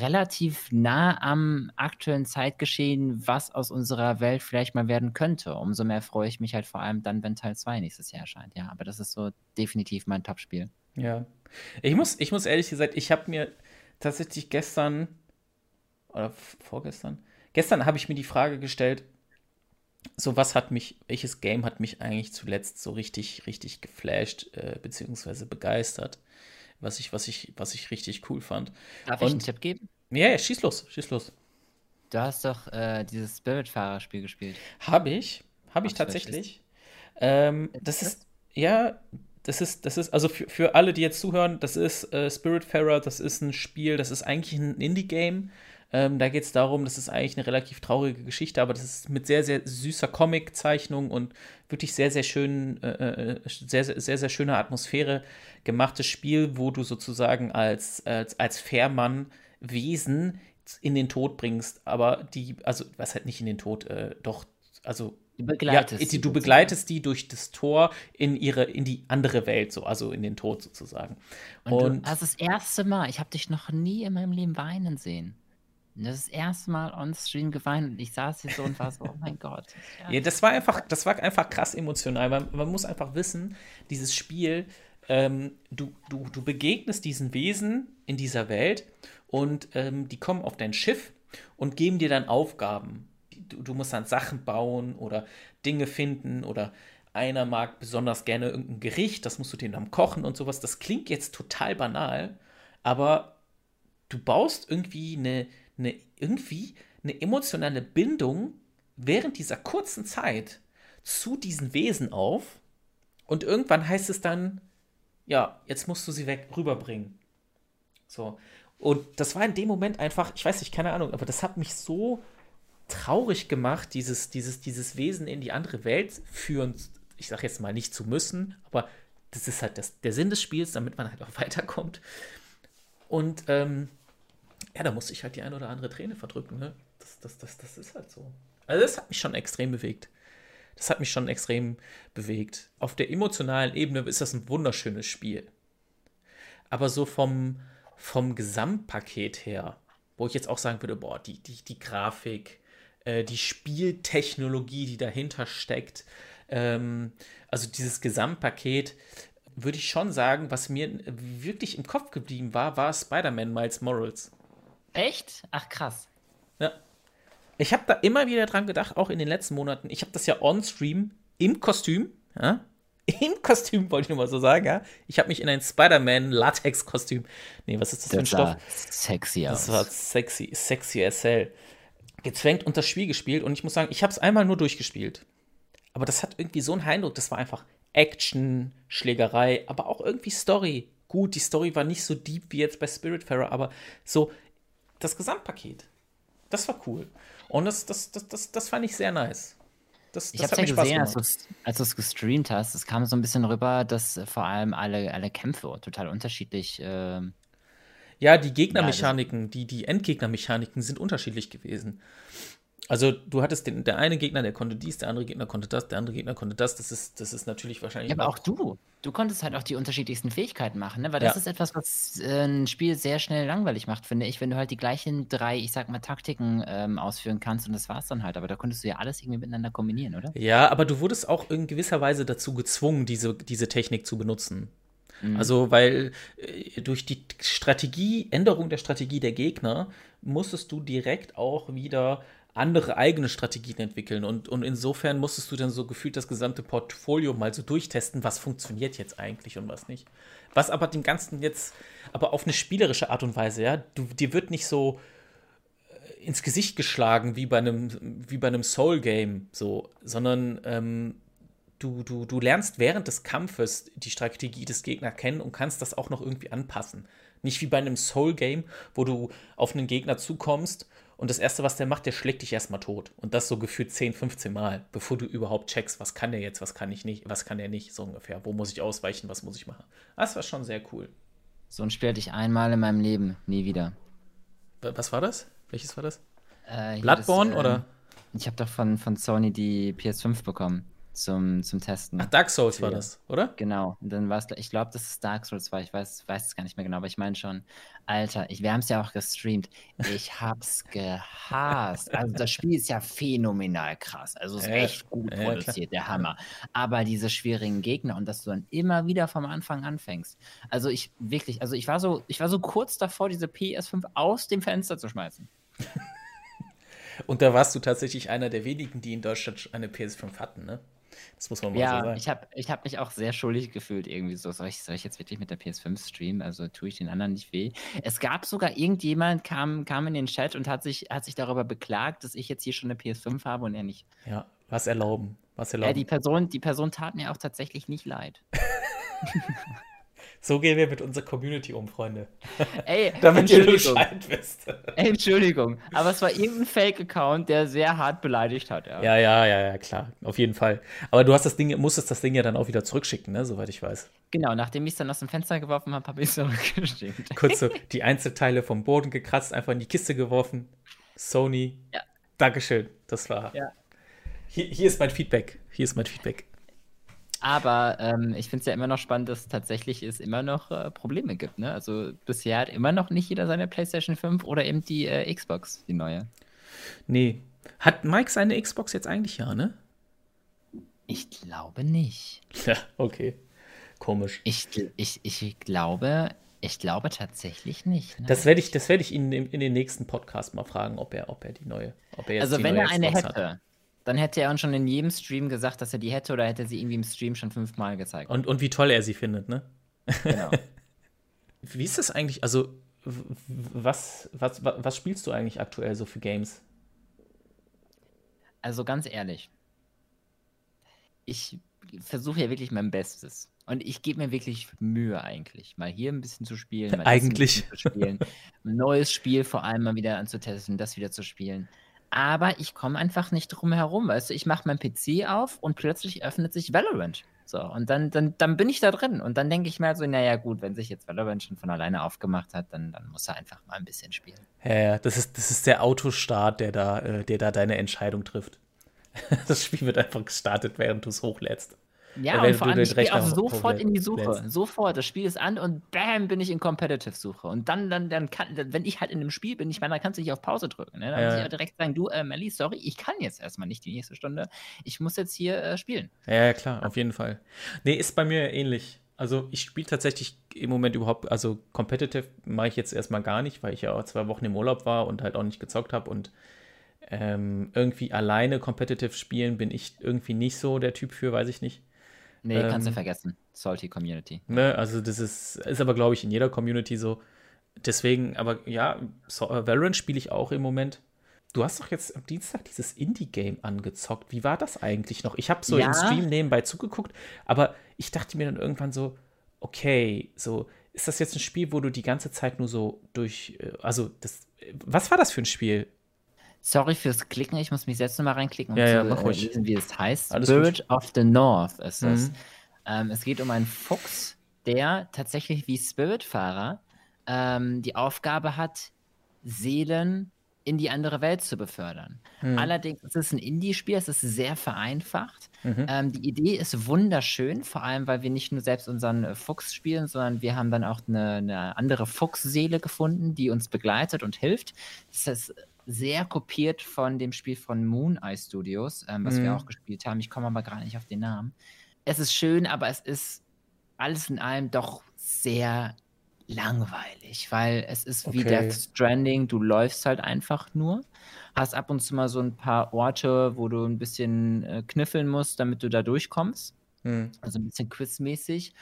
B: relativ nah am aktuellen Zeitgeschehen, was aus unserer Welt vielleicht mal werden könnte. Umso mehr freue ich mich halt vor allem dann, wenn Teil 2 nächstes Jahr erscheint. Ja, aber das ist so definitiv mein Top-Spiel.
A: Ja. Ich muss, ich muss ehrlich gesagt, ich habe mir tatsächlich gestern oder vorgestern, gestern habe ich mir die Frage gestellt, so was hat mich, welches Game hat mich eigentlich zuletzt so richtig, richtig geflasht, äh, beziehungsweise begeistert, was ich, was ich, was ich richtig cool fand.
B: Darf Und, ich einen Tipp geben?
A: Ja, ja, schieß los, schieß los.
B: Du hast doch äh, dieses Spirit-Fahrer-Spiel gespielt.
A: Habe ich, habe ich tatsächlich. Ähm, das ist, ja, das ist, das ist, also für, für alle, die jetzt zuhören, das ist äh, Spiritfarer, das ist ein Spiel, das ist eigentlich ein Indie-Game. Ähm, da geht es darum, das ist eigentlich eine relativ traurige Geschichte, aber das ist mit sehr, sehr süßer Comic-Zeichnung und wirklich sehr, sehr schön, äh, äh sehr, sehr, sehr, sehr schöner Atmosphäre gemachtes Spiel, wo du sozusagen als, als, als Fährmann Wesen in den Tod bringst, aber die, also was halt nicht in den Tod, äh, doch, also
B: Du begleitest,
A: ja, die, du begleitest die durch das Tor in ihre, in die andere Welt, so, also in den Tod sozusagen.
B: Und, und du hast das erste Mal, ich habe dich noch nie in meinem Leben weinen sehen. Das, das erste Mal on Stream geweint und ich saß hier so und war so, oh mein Gott.
A: Ja, ja das war einfach, das war einfach krass emotional. Man, man muss einfach wissen, dieses Spiel, ähm, du, du, du begegnest diesen Wesen in dieser Welt und ähm, die kommen auf dein Schiff und geben dir dann Aufgaben du, du musst dann Sachen bauen oder Dinge finden oder einer mag besonders gerne irgendein Gericht, das musst du dem dann kochen und sowas. Das klingt jetzt total banal, aber du baust irgendwie eine, eine, irgendwie eine emotionale Bindung während dieser kurzen Zeit zu diesen Wesen auf und irgendwann heißt es dann, ja, jetzt musst du sie weg rüberbringen. So. Und das war in dem Moment einfach, ich weiß nicht, keine Ahnung, aber das hat mich so traurig gemacht, dieses, dieses, dieses Wesen in die andere Welt führen, ich sage jetzt mal nicht zu müssen, aber das ist halt das, der Sinn des Spiels, damit man halt auch weiterkommt. Und ähm, ja, da musste ich halt die eine oder andere Träne verdrücken. Ne? Das, das, das, das ist halt so. Also das hat mich schon extrem bewegt. Das hat mich schon extrem bewegt. Auf der emotionalen Ebene ist das ein wunderschönes Spiel. Aber so vom, vom Gesamtpaket her, wo ich jetzt auch sagen würde, boah, die, die, die Grafik, äh, die Spieltechnologie, die dahinter steckt. Ähm, also dieses Gesamtpaket, würde ich schon sagen, was mir wirklich im Kopf geblieben war, war Spider-Man Miles Morals.
B: Echt? Ach krass.
A: Ja. Ich habe da immer wieder dran gedacht, auch in den letzten Monaten. Ich habe das ja on-stream im Kostüm, ja, im Kostüm, wollte ich nur mal so sagen, ja. Ich habe mich in ein Spider-Man-Latex-Kostüm. Nee, was ist das, das für ein Stoff?
B: Sexy aus.
A: Das war sexy, sexy as hell gezwängt und das Spiel gespielt und ich muss sagen, ich habe es einmal nur durchgespielt. Aber das hat irgendwie so einen Eindruck, das war einfach Action, Schlägerei, aber auch irgendwie Story. Gut, die Story war nicht so deep wie jetzt bei Spiritfarer, aber so das Gesamtpaket, das war cool. Und das, das, das, das, das fand ich sehr nice.
B: Das, ich habe ja gesehen, als du es gestreamt hast, es kam so ein bisschen rüber, dass vor allem alle, alle Kämpfe total unterschiedlich äh,
A: ja, die Gegnermechaniken, die, die Endgegnermechaniken sind unterschiedlich gewesen. Also du hattest den, der eine Gegner, der konnte dies, der andere Gegner konnte das, der andere Gegner konnte das. Das ist, das ist natürlich wahrscheinlich. Ja,
B: aber auch du. Du konntest halt auch die unterschiedlichsten Fähigkeiten machen, ne? Weil das ja. ist etwas, was äh, ein Spiel sehr schnell langweilig macht, finde ich, wenn du halt die gleichen drei, ich sag mal, Taktiken ähm, ausführen kannst und das war's dann halt. Aber da konntest du ja alles irgendwie miteinander kombinieren, oder?
A: Ja, aber du wurdest auch in gewisser Weise dazu gezwungen, diese, diese Technik zu benutzen. Mhm. Also, weil äh, durch die Strategie, Änderung der Strategie der Gegner, musstest du direkt auch wieder andere eigene Strategien entwickeln. Und, und insofern musstest du dann so gefühlt das gesamte Portfolio mal so durchtesten, was funktioniert jetzt eigentlich und was nicht. Was aber dem Ganzen jetzt, aber auf eine spielerische Art und Weise, ja, du, dir wird nicht so äh, ins Gesicht geschlagen wie bei einem, wie bei einem Soul-Game, so, sondern ähm, du, du, du lernst während des Kampfes die Strategie des Gegners kennen und kannst das auch noch irgendwie anpassen. Nicht wie bei einem Soul-Game, wo du auf einen Gegner zukommst und das Erste, was der macht, der schlägt dich erstmal tot. Und das so gefühlt 10, 15 Mal, bevor du überhaupt checkst, was kann der jetzt, was kann ich nicht, was kann er nicht, so ungefähr. Wo muss ich ausweichen, was muss ich machen. Das war schon sehr cool.
B: So ein Spiel hatte ich einmal in meinem Leben, nie wieder.
A: Was war das? Welches war das?
B: Äh,
A: Bloodborne das, äh, oder?
B: Ich habe doch von, von Sony die PS5 bekommen. Zum, zum Testen.
A: Ach, Dark Souls war das, oder?
B: Genau. Und dann war es, ich glaube, dass es Dark Souls war. Ich weiß, weiß es gar nicht mehr genau, aber ich meine schon, Alter, ich, wir haben es ja auch gestreamt. Ich hab's gehasst. Also das Spiel ist ja phänomenal krass. Also es ist
A: Ja,
B: echt gut
A: ja,
B: produziert, der Hammer. Aber diese schwierigen Gegner und dass du dann immer wieder vom Anfang anfängst. Also ich wirklich, also ich war so, ich war so kurz davor, diese PS5 aus dem Fenster zu schmeißen.
A: Und da warst du tatsächlich einer der wenigen, die in Deutschland eine PS5 hatten, ne? Das muss man mal so
B: Ja,
A: sagen.
B: ich habe ich hab mich auch sehr schuldig gefühlt irgendwie so. Soll ich, soll ich jetzt wirklich mit der PS5 streamen? Also tue ich den anderen nicht weh. Es gab sogar irgendjemand, kam, kam in den Chat und hat sich, hat sich darüber beklagt, dass ich jetzt hier schon eine PS5 habe und er nicht.
A: ja, was erlauben. Was
B: Ja,
A: erlauben.
B: die Person, die Person tat mir auch tatsächlich nicht leid.
A: so gehen wir mit unserer Community um, Freunde.
B: Ey,
A: Damit ihr. Bescheid wisst.
B: Entschuldigung. Aber es war irgendein Fake-Account, der sehr hart beleidigt hat. Ja.
A: Ja, ja, ja, ja, klar. Auf jeden Fall. Aber du hast das Ding, musstest das Ding ja dann auch wieder zurückschicken, ne? Soweit ich weiß.
B: Genau, nachdem ich es dann aus dem Fenster geworfen habe, habe ich es zurückgeschickt.
A: Kurz so die Einzelteile vom Boden gekratzt, einfach in die Kiste geworfen. Sony.
B: Ja.
A: Dankeschön. Das war.
B: Ja.
A: Hier, hier ist mein Feedback. Hier ist mein Feedback.
B: Aber ähm, ich finde es ja immer noch spannend, dass tatsächlich es immer noch äh, Probleme gibt. Ne? Also bisher hat immer noch nicht jeder seine PlayStation 5 oder eben die äh, Xbox, die neue.
A: Nee. Hat Mike seine Xbox jetzt eigentlich ja, ne?
B: Ich glaube nicht.
A: Ja, okay. Komisch.
B: Ich, ich, ich glaube, ich glaube tatsächlich nicht. Ne?
A: Das werde ich, das werde ich ihn in, in den nächsten Podcast mal fragen, ob er, ob er die neue, ob er jetzt
B: also
A: die
B: wenn
A: neue
B: er eine
A: Xbox
B: hätte,
A: hat.
B: Dann hätte er uns schon in jedem Stream gesagt, dass er die hätte oder hätte sie irgendwie im Stream schon fünfmal gezeigt.
A: Und, und wie toll er sie findet, ne?
B: genau.
A: Wie ist das eigentlich? Also, was, was, wa- was spielst du eigentlich aktuell so für Games?
B: Also ganz ehrlich, ich versuche ja wirklich mein Bestes. Und ich gebe mir wirklich Mühe eigentlich, mal hier ein bisschen zu spielen, mal
A: Eigentlich.
B: zu spielen, ein neues Spiel vor allem mal wieder anzutesten, das wieder zu spielen. Aber ich komme einfach nicht drum herum, weißt du, ich mache meinen PC auf und plötzlich öffnet sich Valorant. So, und dann, dann, dann bin ich da drin. Und dann denke ich mir halt so, naja, gut, wenn sich jetzt Valorant schon von alleine aufgemacht hat, dann, dann muss er einfach mal ein bisschen spielen.
A: Ja, das ist, das ist der Autostart, der da, äh, der da deine Entscheidung trifft. Das Spiel wird einfach gestartet, während du es hochlädst.
B: Ja, und vor allem, ich gehe auch sofort in die. Suche. Sofort, das Spiel ist an und bam, bin ich in Competitive-Suche. Und dann, dann, dann kann, wenn ich halt in einem Spiel bin, ich meine, da kannst du nicht auf Pause drücken. Ne? Da
A: Ja.
B: muss ich auch direkt sagen, du, äh, Melly, sorry, ich kann jetzt erstmal nicht die nächste Stunde. Ich muss jetzt hier äh, spielen.
A: Ja, ja, klar, auf jeden Fall. Nee, ist bei mir ähnlich. Also ich spiele tatsächlich im Moment überhaupt, also Competitive mache ich jetzt erstmal gar nicht, weil ich ja auch zwei Wochen im Urlaub war und halt auch nicht gezockt habe und ähm, irgendwie alleine Competitive spielen bin ich irgendwie nicht so der Typ für, weiß ich nicht.
B: Nee, kannst du
A: Ähm,
B: vergessen. Salty Community.
A: Ne? Also das ist, ist aber, glaube ich, in jeder Community so. Deswegen, aber ja, so, äh, Valorant spiele ich auch im Moment. Du hast doch jetzt am Dienstag dieses Indie-Game angezockt. Wie war das eigentlich noch? Ich habe so
B: Ja.
A: im Stream nebenbei zugeguckt, aber ich dachte mir dann irgendwann so, okay, so, ist das jetzt ein Spiel, wo du die ganze Zeit nur so durch, äh, also das, was war das für ein Spiel?
B: Sorry fürs Klicken, ich muss mich selbst nochmal reinklicken, um
A: Ja, ja,
B: zu
A: mach
B: äh, lesen, wie es heißt.
A: Alles
B: Spirit of the North ist es.
A: Mhm.
B: Ähm, es geht um einen Fuchs, der tatsächlich wie Spiritfahrer ähm, die Aufgabe hat, Seelen in die andere Welt zu befördern.
A: Mhm.
B: Allerdings ist es ein Indie-Spiel, es ist sehr vereinfacht.
A: Mhm.
B: Ähm, die Idee ist wunderschön, vor allem, weil wir nicht nur selbst unseren äh, Fuchs spielen, sondern wir haben dann auch eine, eine andere Fuchsseele gefunden, die uns begleitet und hilft. Das ist sehr kopiert von dem Spiel von Moon Eye Studios, ähm, was wir
A: Mhm.
B: auch gespielt haben. Ich komme aber gerade nicht auf den Namen. Es ist schön, aber es ist alles in allem doch sehr langweilig, weil es ist wie
A: Okay.
B: Death Stranding, du läufst halt einfach nur, hast ab und zu mal so ein paar Orte, wo du ein bisschen äh, kniffeln musst, damit du da durchkommst,
A: Mhm.
B: also ein bisschen quizmäßig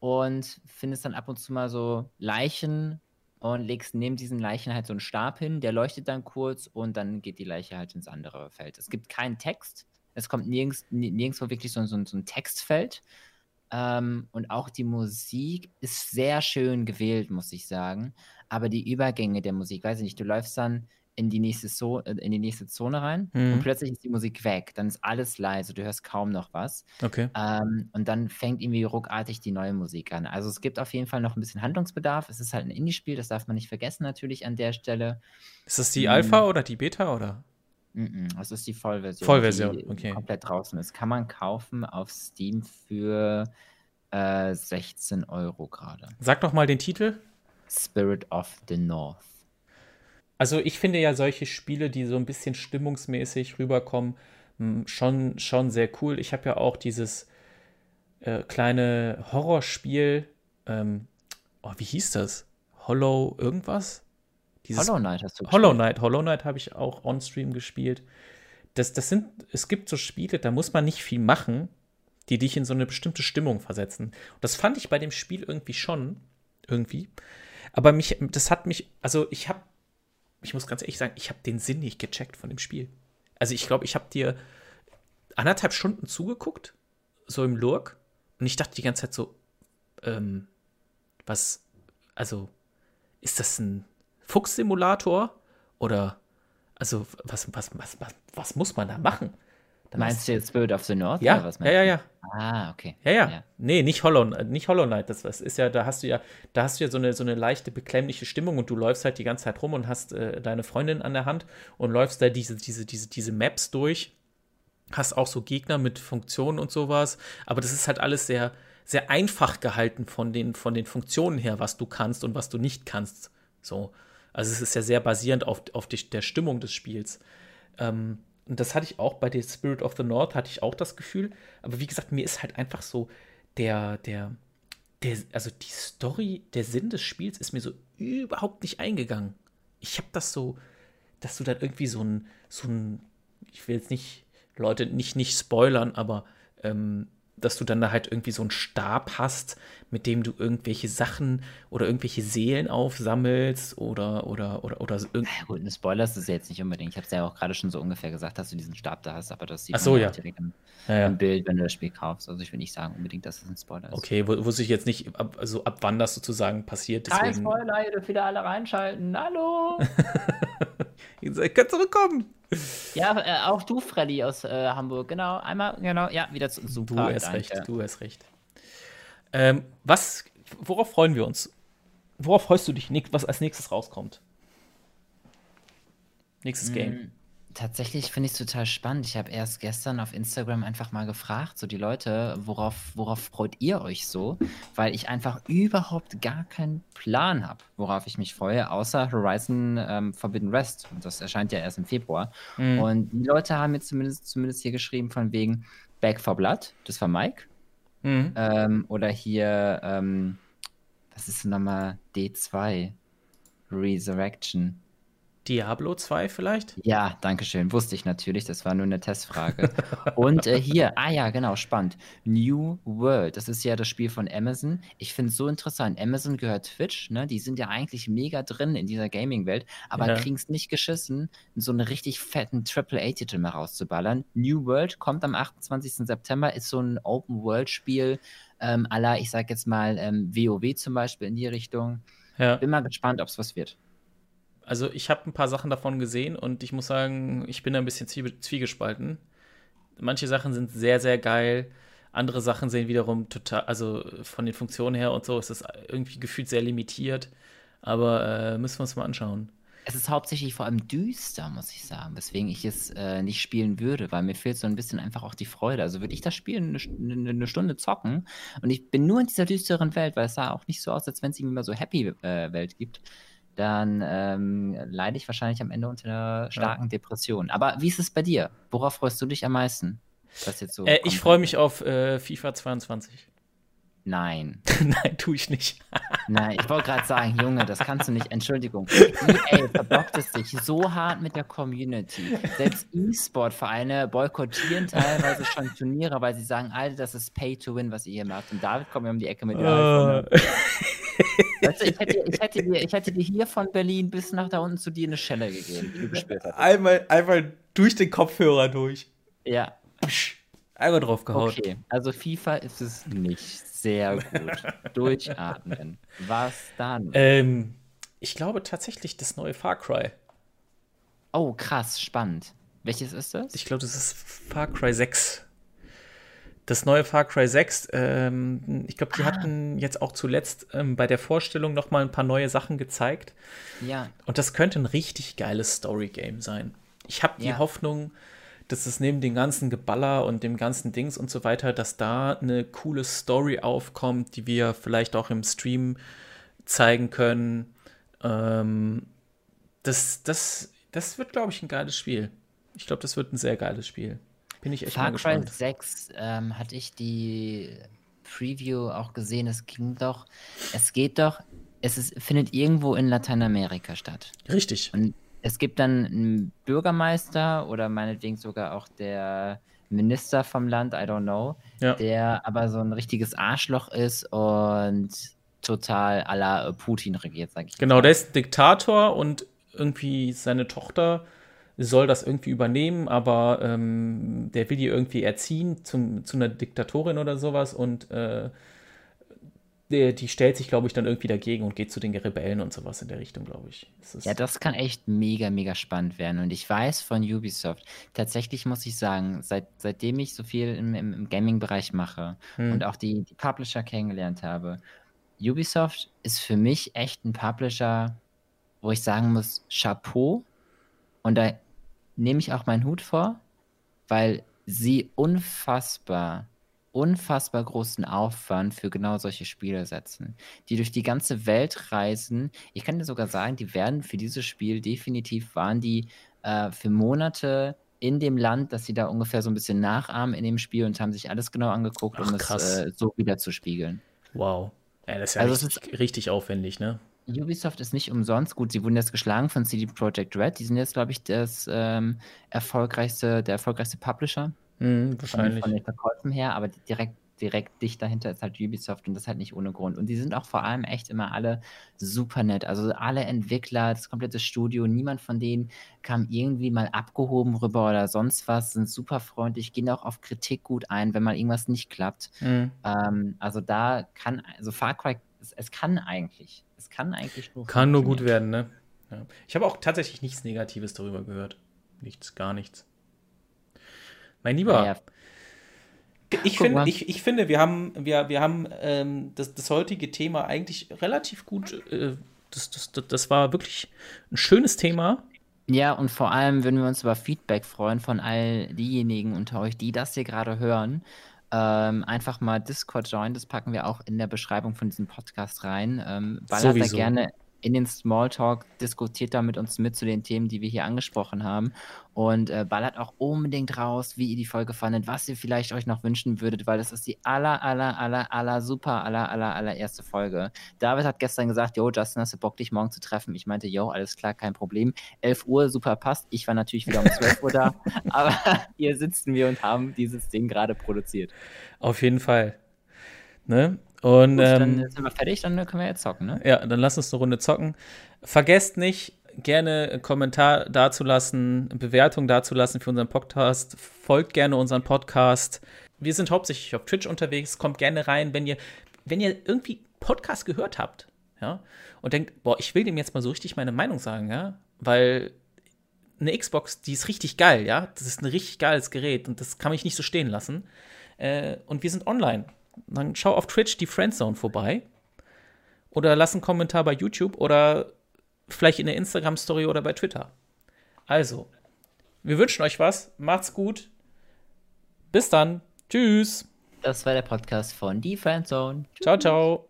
B: und findest dann ab und zu mal so Leichen und legst neben diesen Leichen halt so einen Stab hin, der leuchtet dann kurz und dann geht die Leiche halt ins andere Feld. Es gibt keinen Text, es kommt nirgends, ni- nirgendwo wirklich so, so, so ein Textfeld. Ähm, und auch die Musik ist sehr schön gewählt, muss ich sagen. Aber die Übergänge der Musik, weiß ich nicht, du läufst dann in die nächste, so äh, in die nächste Zone rein
A: Mhm.
B: und plötzlich ist die Musik weg. Dann ist alles leise, du hörst kaum noch was.
A: Okay.
B: Ähm, und dann fängt irgendwie ruckartig die neue Musik an. Also es gibt auf jeden Fall noch ein bisschen Handlungsbedarf. Es ist halt ein Indie-Spiel, das darf man nicht vergessen natürlich an der Stelle.
A: Ist das die
B: Mhm.
A: Alpha oder die Beta oder?
B: Mm das ist die Vollversion.
A: Vollversion,
B: die
A: okay.
B: komplett draußen ist. Kann man kaufen auf Steam für äh, 16 Euro gerade.
A: Sag doch mal den Titel.
B: Spirit of the North.
A: Also ich finde ja solche Spiele, die so ein bisschen stimmungsmäßig rüberkommen, schon, schon sehr cool. Ich habe ja auch dieses äh, kleine Horrorspiel, ähm, oh, wie hieß das? Hollow irgendwas?
B: Dieses Hollow Knight hast du
A: gespielt. Hollow Knight, Hollow Knight habe ich auch on-stream gespielt. Das, das sind, es gibt so Spiele, da muss man nicht viel machen, die dich in so eine bestimmte Stimmung versetzen. Und das fand ich bei dem Spiel irgendwie schon, irgendwie. Aber mich, das hat mich, also ich habe ich muss ganz ehrlich sagen, ich habe den Sinn nicht gecheckt von dem Spiel. Also ich glaube, ich habe dir anderthalb Stunden zugeguckt, so im Lurk, und ich dachte die ganze Zeit so, ähm, was, also, ist das ein Fuchssimulator? Oder, also, was, was, was, was, was muss man da machen?
B: Dann Meinst du jetzt Spirit of the North?
A: Ja, was ja, ja, ja.
B: Ah, okay.
A: Ja, ja. ja. Nee, nicht Hollow, nicht Hollow Knight. Das, das, ist ja, da hast du ja, da hast du ja so eine, so eine leichte, beklemmliche Stimmung und du läufst halt die ganze Zeit rum und hast äh, deine Freundin an der Hand und läufst da diese, diese, diese, diese Maps durch. Hast auch so Gegner mit Funktionen und sowas. Aber das ist halt alles sehr, sehr einfach gehalten von den, von den Funktionen her, was du kannst und was du nicht kannst. So. Also es ist ja sehr basierend auf, auf die, der Stimmung des Spiels. Ähm, und das hatte ich auch bei The Spirit of the North, hatte ich auch das Gefühl. Aber wie gesagt, mir ist halt einfach so der, der, der, also die Story, der Sinn des Spiels ist mir so überhaupt nicht eingegangen. Ich habe das so, dass du dann irgendwie so ein, so ein, ich will jetzt nicht, Leute, nicht, nicht spoilern, aber ähm, dass du dann da halt irgendwie so einen Stab hast, mit dem du irgendwelche Sachen oder irgendwelche Seelen aufsammelst oder oder oder oder
B: so ja, gut, ein Spoiler ist es jetzt nicht unbedingt. Ich habe es ja auch gerade schon so ungefähr gesagt, dass du diesen Stab da hast, aber das sieht
A: Ach so,
B: man
A: ja.
B: direkt im,
A: ja, ja.
B: im, Bild, wenn du das Spiel kaufst. Also ich will nicht sagen unbedingt, dass es ein Spoiler ist.
A: Okay, wusste ich jetzt nicht, ab, also ab wann das sozusagen passiert.
B: Deswegen... Kein Spoiler, ihr dürft wieder alle reinschalten. Hallo!
A: ihr könnt zurückkommen.
B: Ja, äh, auch du, Freddy aus äh, Hamburg. Genau, einmal, genau, ja, wieder zu
A: super. Du hast recht, du hast recht. Ähm, was, worauf freuen wir uns? Worauf freust du dich, was als nächstes rauskommt? Nächstes mm. Game
B: tatsächlich finde ich es total spannend. Ich habe erst gestern auf Instagram einfach mal gefragt, so die Leute, worauf, worauf freut ihr euch so? Weil ich einfach überhaupt gar keinen Plan habe, worauf ich mich freue, außer Horizon ähm, Forbidden West. Und das erscheint ja erst im Februar. Mhm. Und die Leute haben mir zumindest, zumindest hier geschrieben von wegen Back for Blood, das war Mike. Mhm. Ähm, oder hier, ähm, was ist nochmal D2? Resurrection.
A: Diablo 2 vielleicht?
B: Ja, danke schön. Wusste ich natürlich. Das war nur eine Testfrage. Und äh, hier, ah ja, genau, spannend. New World. Das ist ja das Spiel von Amazon. Ich finde es so interessant. Amazon gehört Twitch, ne? Die sind ja eigentlich mega drin in dieser Gaming-Welt, aber ja. kriegen es nicht geschissen, so einen richtig fetten AAA-Titel mal rauszuballern. New World kommt am 28. September, ist so ein Open-World-Spiel, ähm, aller, ich sag jetzt mal, ähm, WoW zum Beispiel in die Richtung. Ja. Bin mal gespannt, ob es was wird.
A: Also ich habe ein paar Sachen davon gesehen und ich muss sagen, ich bin da ein bisschen zwiegespalten. Manche Sachen sind sehr, sehr geil. Andere Sachen sehen wiederum total, also von den Funktionen her und so ist es irgendwie gefühlt sehr limitiert. Aber äh, müssen wir uns mal anschauen.
B: Es ist hauptsächlich vor allem düster, muss ich sagen, weswegen ich es äh, nicht spielen würde, weil mir fehlt so ein bisschen einfach auch die Freude. Also würde ich das Spiel eine, eine, Stunde zocken und ich bin nur in dieser düsteren Welt, weil es sah auch nicht so aus, als wenn es irgendwie mal so Happy-Welt äh, gibt dann ähm, leide ich wahrscheinlich am Ende unter einer starken ja. Depression. Aber wie ist es bei dir? Worauf freust du dich am meisten?
A: So äh, ich freue mich auf äh, FIFA 22.
B: Nein.
A: Nein, tue ich nicht.
B: Nein, ich wollte gerade sagen, Junge, das kannst du nicht. Entschuldigung. EA verbockt es sich so hart mit der Community. Selbst E-Sport-Vereine boykottieren teilweise schon Turniere, weil sie sagen, Alter, das ist Pay to Win, was ihr hier macht. Und David kommt mir um die Ecke mit uh. iPhone. Weißt du, ich, hätte, ich, hätte dir, ich hätte dir hier von Berlin bis nach da unten zu dir eine Schelle gegeben, die du gespielt hast.
A: Einmal, einmal durch den Kopfhörer durch.
B: Ja.
A: Einmal drauf gehauen.
B: Okay, also FIFA ist es nicht. Sehr gut. Durchatmen. Was dann?
A: Ähm, ich glaube tatsächlich das neue Far Cry.
B: Oh, krass, spannend. Welches ist das?
A: Ich glaube, das ist Far Cry 6 das neue Far Cry 6, ähm, ich glaube, die ah. hatten jetzt auch zuletzt ähm, bei der Vorstellung noch mal ein paar neue Sachen gezeigt.
B: Ja.
A: Und das könnte ein richtig geiles Story-Game sein. Ich habe die
B: Ja.
A: Hoffnung, dass es neben dem ganzen Geballer und dem ganzen Dings und so weiter, dass da eine coole Story aufkommt, die wir vielleicht auch im Stream zeigen können. Ähm, das, das, das wird, glaube ich, ein geiles Spiel. Ich glaube, das wird ein sehr geiles Spiel. Bin ich echt
B: Far Cry
A: gespannt.
B: 6 ähm, hatte ich die Preview auch gesehen. Es ging doch, es geht doch, es ist, findet irgendwo in Lateinamerika statt.
A: Richtig.
B: Und es gibt dann einen Bürgermeister oder meinetwegen sogar auch der Minister vom Land, I don't know,
A: Ja.
B: der aber so ein richtiges Arschloch ist und total à la Putin regiert, sag ich
A: Genau,
B: mal.
A: der ist Diktator und irgendwie seine Tochter soll das irgendwie übernehmen, aber ähm, der will die irgendwie erziehen zum, zu einer Diktatorin oder sowas und äh, der, die stellt sich, glaube ich, dann irgendwie dagegen und geht zu den Rebellen und sowas in der Richtung, glaube ich. Ist-
B: Ja, das kann echt mega, mega spannend werden. Und ich weiß von Ubisoft, tatsächlich muss ich sagen, seit, seitdem ich so viel im, im, im Gaming-Bereich mache
A: Hm.
B: und auch die, die Publisher kennengelernt habe, Ubisoft ist für mich echt ein Publisher, wo ich sagen muss, Chapeau. Und da nehme ich auch meinen Hut vor, weil sie unfassbar, unfassbar großen Aufwand für genau solche Spiele setzen, die durch die ganze Welt reisen. Ich kann dir sogar sagen, die werden für dieses Spiel definitiv waren die äh, für Monate in dem Land, dass sie da ungefähr so ein bisschen nachahmen in dem Spiel und haben sich alles genau angeguckt, um
A: Ach,
B: es
A: krass.
B: äh, so wieder zu spiegeln.
A: Wow. Ja, das ist ja
B: Also es
A: richtig, richtig aufwendig, ne?
B: Ubisoft ist nicht umsonst gut. Sie wurden jetzt geschlagen von CD Projekt Red. Die sind jetzt, glaube ich, das ähm, erfolgreichste, der erfolgreichste Publisher
A: Hm,
B: von,
A: wahrscheinlich.
B: von den Verkäufen her, aber direkt, direkt dicht dahinter ist halt Ubisoft und das halt nicht ohne Grund. Und die sind auch vor allem echt immer alle super nett. Also alle Entwickler, das komplette Studio, niemand von denen kam irgendwie mal abgehoben rüber oder sonst was, sind super freundlich, gehen auch auf Kritik gut ein, wenn mal irgendwas nicht klappt.
A: Hm.
B: Ähm, also da kann, also Far Cry, es, es kann eigentlich, es kann eigentlich nur
A: Kann nur gut werden, ne? Ja. Ich habe auch tatsächlich nichts Negatives darüber gehört. Nichts, gar nichts. Mein Lieber,
B: Naja,
A: Ich, find, ich, ich finde, wir haben, wir, wir haben ähm, das, das heutige Thema eigentlich relativ gut. Äh, das, das, das, das war wirklich ein schönes Thema.
B: Ja, und vor allem würden wir uns über Feedback freuen von all diejenigen unter euch, die das hier gerade hören. Ähm, einfach mal Discord joinen, das packen wir auch in der Beschreibung von diesem Podcast rein. Ähm, ballert da
A: Sowieso.
B: gerne in den Smalltalk, diskutiert da mit uns mit zu den Themen, die wir hier angesprochen haben. Und äh, ballert auch unbedingt raus, wie ihr die Folge fandet, was ihr vielleicht euch noch wünschen würdet, weil das ist die aller, aller, aller, aller, super, aller, aller, aller erste Folge. David hat gestern gesagt, yo, Justin, hast du Bock, dich morgen zu treffen? Ich meinte, yo, alles klar, kein Problem. 11 Uhr, super passt. Ich war natürlich wieder um 12 Uhr da, aber hier sitzen wir und haben dieses Ding gerade produziert.
A: Auf jeden Fall. Ne? Und
B: Gut, dann
A: ähm,
B: sind wir fertig, dann können wir jetzt zocken, ne?
A: ja, dann lass uns eine Runde zocken. Vergesst nicht, gerne einen Kommentar dazulassen, eine Bewertung dazulassen für unseren Podcast. Folgt gerne unseren Podcast. Wir sind hauptsächlich auf Twitch unterwegs. Kommt gerne rein, wenn ihr, wenn ihr irgendwie Podcast gehört habt, ja, und denkt, boah, ich will dem jetzt mal so richtig meine Meinung sagen, ja, weil eine Xbox, die ist richtig geil, ja. Das ist ein richtig geiles Gerät und das kann mich nicht so stehen lassen. Äh, und wir sind online. Dann schau auf Twitch die Friendzone vorbei. Oder lass einen Kommentar bei YouTube oder vielleicht in der Instagram-Story oder bei Twitter. Also, wir wünschen euch was. Macht's gut. Bis dann. Tschüss.
B: Das war der Podcast von Die Friendzone.
A: Ciao, ciao.